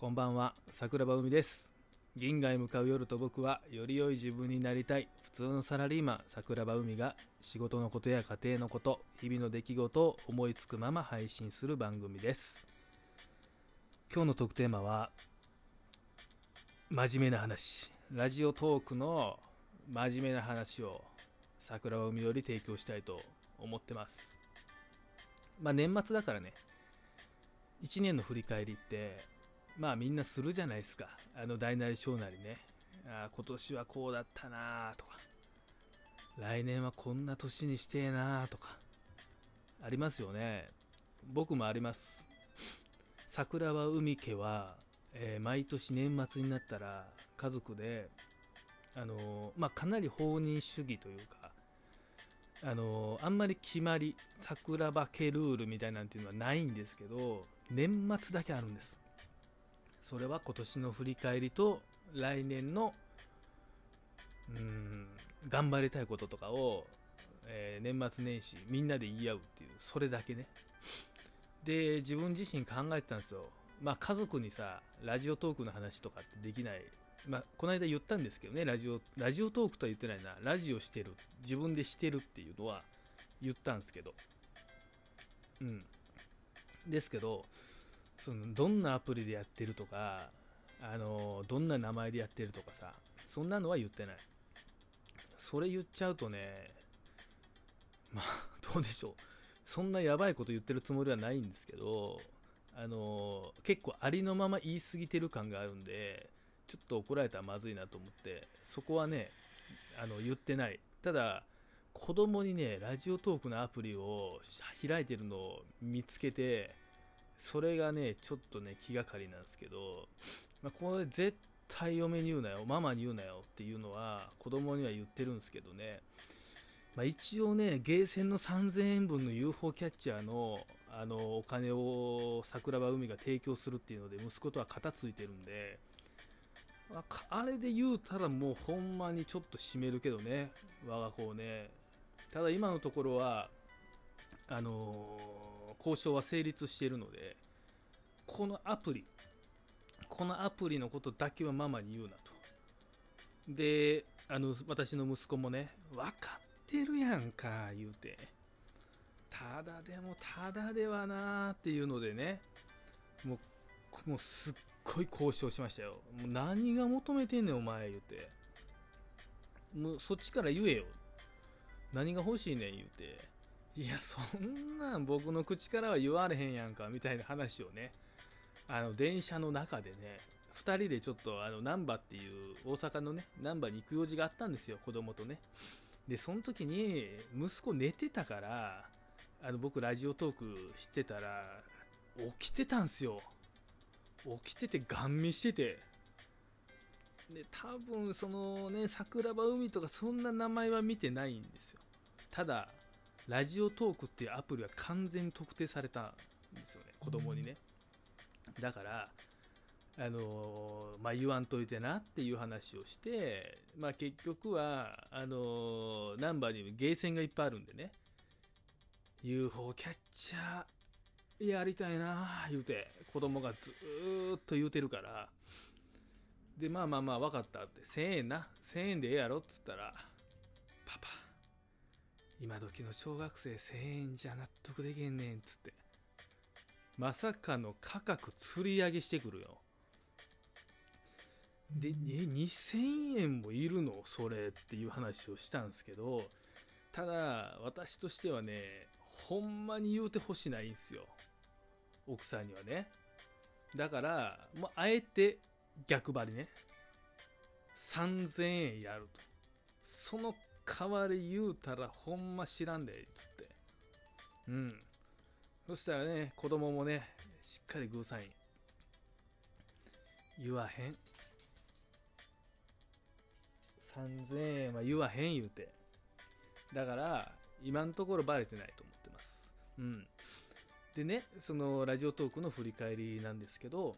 こんばんは桜庭海です。銀河へ向かう夜と僕はより良い自分になりたい。普通のサラリーマン桜庭海が仕事のことや家庭のこと日々の出来事を思いつくまま配信する番組です。今日のトークテーマは真面目な話。ラジオトークの真面目な話を桜庭海より提供したいと思ってます。まあ年末だからね。1年の振り返りってまあみんなするじゃないですか。あの大なり小なりね。あ今年はこうだったなとか。来年はこんな年にしてえなとか。ありますよね。僕もあります。桜は海家は、えー、毎年年末になったら家族であのー、まあかなり放任主義というかあのー、あんまり決まり桜庭家ルールみたいなんていうのはないんですけど年末だけあるんです。それは今年の振り返りと来年のうん頑張りたいこととかを、えー、年末年始みんなで言い合うっていうそれだけね。で自分自身考えてたんですよ。まあ家族にさラジオトークの話とかってできない。まあこの間言ったんですけどねラジオラジオトークとは言ってないな。ラジオしてる。自分でしてるっていうのは言ったんですけど。うん。ですけどそのどんなアプリでやってるとかあのどんな名前でやってるとかさそんなのは言ってない。それ言っちゃうとねまあ どうでしょう。そんなやばいこと言ってるつもりはないんですけどあの結構ありのまま言い過ぎてる感があるんでちょっと怒られたらまずいなと思ってそこはねあの言ってない。ただ子供にねラジオトークのアプリを開いてるのを見つけてそれがね、ちょっとね、気がかりなんですけど、まあ、これ絶対嫁に言うなよ、ママに言うなよっていうのは子供には言ってるんですけどね、まあ、一応ね、ゲーセンの3000円分の UFO キャッチャーのあのお金を桜庭海が提供するっていうので息子とは肩ついてるんで、あれで言うたらもうほんまにちょっと締めるけどね、我が子をね。ただ今のところは、あのー交渉は成立しているので、このアプリ、このアプリのことだけはママに言うなと。で、あの、私の息子もね、分かってるやんか、言うて。ただでも、ただではなーっていうのでね、もう、もうすっごい交渉しましたよ。もう何が求めてんねん、お前、言うて。もうそっちから言えよ。何が欲しいねん、言うて。いや、そんなん僕の口からは言われへんやんか、みたいな話をね、あの、電車の中でね、2人でちょっと、あの、難波っていう、大阪のね、難波に行く用事があったんですよ、子供とね。で、その時に、息子寝てたから、あの、僕ラジオトークしてたら、起きてたんすよ。起きてて、ガン見してて。で、多分、そのね、桜庭海とかそんな名前は見てないんですよ。ただ、ラジオトークっていうアプリは完全に特定されたんですよね。子供にね。だからあのまあ、言わんといてなっていう話をして、まあ、結局はあのナンバーにゲーセンがいっぱいあるんでね。UFO キャッチャーやりたいな言うて子供がずーっと言うてるから。でまあまあまあ分かったって。1000円な1000円でええやろっつったらパパ。今時の小学生1000円じゃ納得できんねんっつってまさかの価格釣り上げしてくるよで、え、2000円もいるの？それっていう話をしたんですけど、ただ、私としてはね、ほんまに言うてほしないんですよ。奥さんにはね。だから、もうあえて逆張りね。3000円やると。その代わり言うたらほんま知らんで、つって。うん。そしたらね、子供もね、しっかりグーサイン。言わへん。3000円は言わへん言うて。だから、今のところバレてないと思ってます。うん。でね、そのラジオトークの振り返りなんですけど、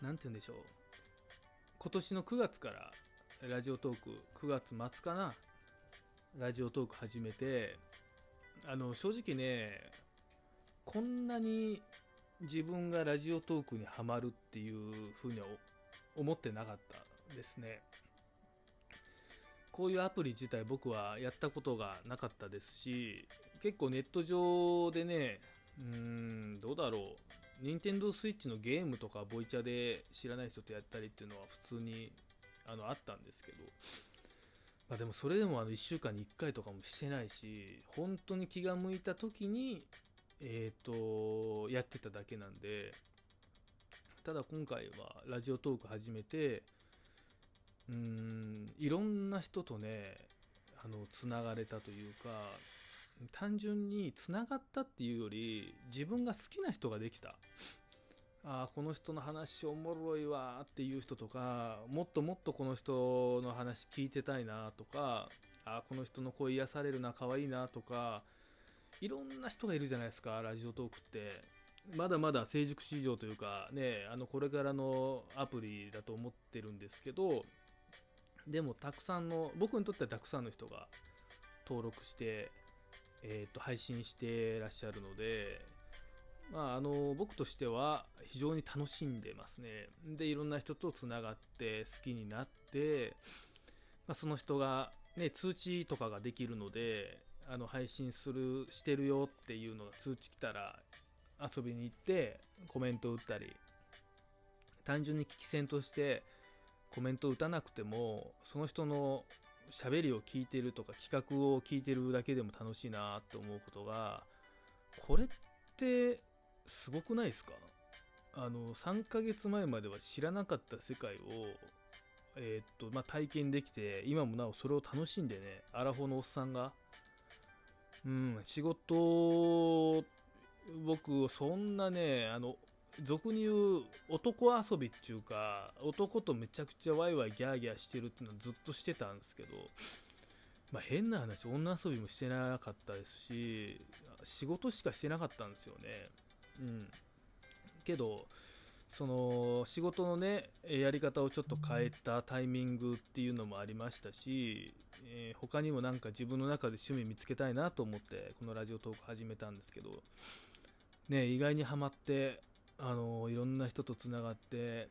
なんて言うんでしょう。今年の9月からラジオトーク9月末かな？ラジオトーク始めてあの正直ねこんなに自分がラジオトークにはまるっていうふうには思ってなかったですね。こういうアプリ自体僕はやったことがなかったですし、結構ネット上でね、うーん、どうだろう。任天堂 switch のゲームとかボイチャで知らない人とやったりっていうのは普通にあのあったんですけど、まあ、でもそれでもあの1週間に1回とかもしてないし本当に気が向いた時にえっ、とやってただけなんでただ今回はラジオトーク始めてうーんいろんな人とねあのつながれたというか単純につながったっていうより自分が好きな人ができた。あこの人の話おもろいわっていう人とかもっともっとこの人の話聞いてたいなとかあこの人の声癒されるな可愛いなとかいろんな人がいるじゃないですかラジオトークって。まだまだ成熟市場というかねあのこれからのアプリだと思ってるんですけどでもたくさんの僕にとってはたくさんの人が登録してえー、と配信してらっしゃるので、まあ、あの僕としては非常に楽しんでますね。でいろんな人とつながって好きになって、まあ、その人が、ね、通知とかができるのであの配信するしてるよっていうのが通知来たら遊びに行ってコメント打ったり単純に聞き戦としてコメント打たなくてもその人の喋りを聞いてるとか企画を聞いてるだけでも楽しいなって思うことがこれってすごくないですか？あの3ヶ月前までは知らなかった世界を、えー、っとまあ、体験できて今もなおそれを楽しんでねアラフォーのおっさんが。うん仕事僕そんなねあの俗に言う男遊びっていうか男とめちゃくちゃワイワイギャーギャーしてるっていうのはずっとしてたんですけど、まあ、変な話女遊びもしてなかったですし仕事しかしてなかったんですよね。うん。けどその仕事のねやり方をちょっと変えたタイミングっていうのもありましたし、えー、他にもなんか自分の中で趣味見つけたいなと思ってこのラジオトーク始めたんですけどね意外にはまってあのいろんな人とつながって、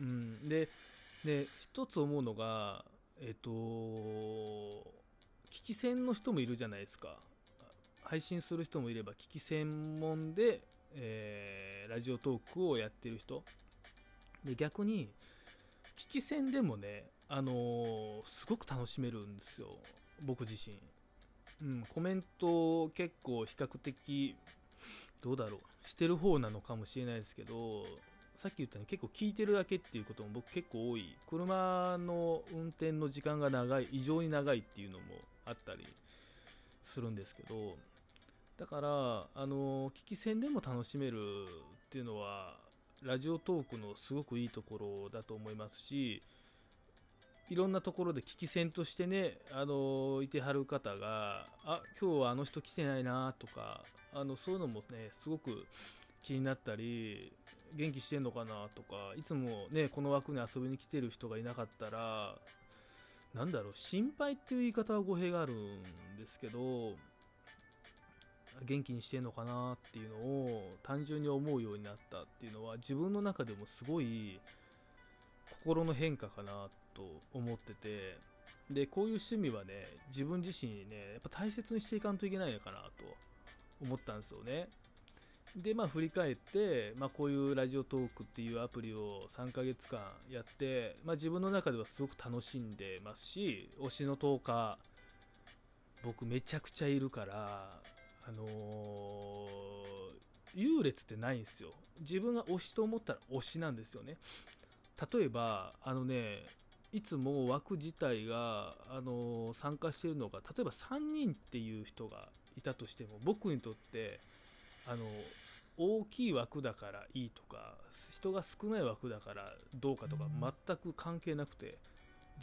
うん、でで一つ思うのがえっと聞き戦の人もいるじゃないですか。配信する人もいれば聞き専門で、えー、ラジオトークをやってる人。で逆に聞き戦でもねあのー、すごく楽しめるんですよ。僕自身、うん、コメント結構比較的どうだろう。してる方なのかもしれないですけどさっき言ったように結構聞いてるだけっていうことも僕結構多い。車の運転の時間が長い異常に長いっていうのもあったりするんですけどだからあの聞き戦でも楽しめるっていうのはラジオトークのすごくいいところだと思いますしいろんなところで聞き戦としてね、あのいてはる方が、あ、今日はあの人来てないなとか、あのそういうのもねすごく気になったり元気してんのかなとかいつもねこの枠に遊びに来てる人がいなかったらなんだろう心配っていう言い方は語弊があるんですけど元気にしてんのかなっていうのを単純に思うようになったっていうのは自分の中でもすごい心の変化かなと思っててでこういう趣味はね自分自身にねやっぱ大切にしていかんといけないのかなと思ったんですよね。で、まあ振り返って、まあこういうラジオトークっていうアプリを3ヶ月間やって、まあ自分の中ではすごく楽しんでますし、推しの10日、僕めちゃくちゃいるから、あのー、優劣ってないんですよ。自分が推しと思ったら推しなんですよね。例えば、あのね、いつも枠自体が、あのー、参加してるのが、例えば3人っていう人がいたとしても僕にとってあの大きい枠だからいいとか人が少ない枠だからどうかとか全く関係なくて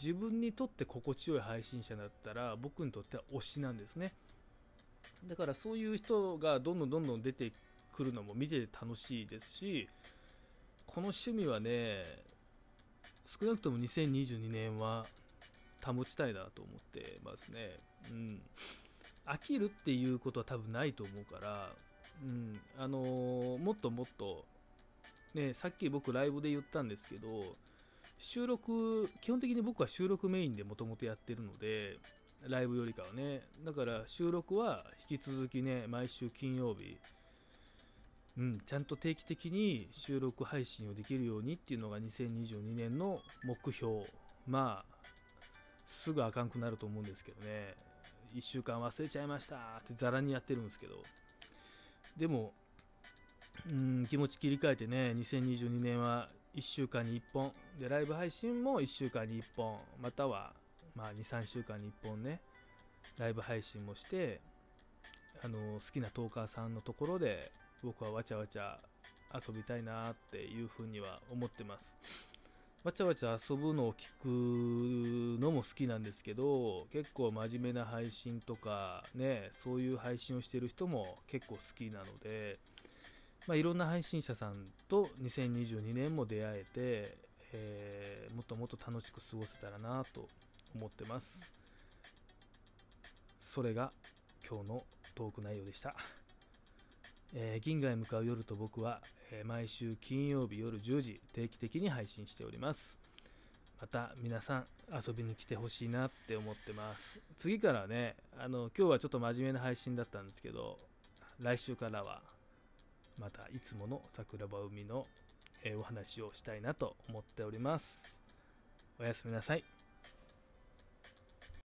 自分にとって心地よい配信者だったら僕にとっては推しなんですねだからそういう人がどんどんどんどん出てくるのも見てて楽しいですしこの趣味はね少なくとも2022年は保ちたいなと思ってますね。うん。飽きるっていうことは多分ないと思うからうん。あのーもっともっとねさっき僕ライブで言ったんですけど収録基本的に僕は収録メインでもともとやってるのでライブよりかはね。だから収録は引き続きね毎週金曜日。うん、ちゃんと定期的に収録配信をできるようにっていうのが2022年の目標。まあすぐあかんくなると思うんですけどね。1週間忘れちゃいましたってザラにやってるんですけど。でもうん気持ち切り替えてね2022年は1週間に1本。でライブ配信も1週間に1本。またはまあ23週間に1本ねライブ配信もしてあの好きなトーカーさんのところで僕はわちゃわちゃ遊びたいなっていうふうには思ってます。わちゃわちゃ遊ぶのを聞くのも好きなんですけど結構真面目な配信とかねそういう配信をしてる人も結構好きなので、まあ、いろんな配信者さんと2022年も出会えて、えーもっともっと楽しく過ごせたらなと思ってます。それが今日のトーク内容でした。えー銀河へ向かう夜と僕は、えー毎週金曜日夜10時定期的に配信しております。また皆さん遊びに来てほしいなって思ってます。次からねあの今日はちょっと真面目な配信だったんですけど来週からはまたいつもの桜庭海の、お話をしたいなと思っております。おやすみなさい。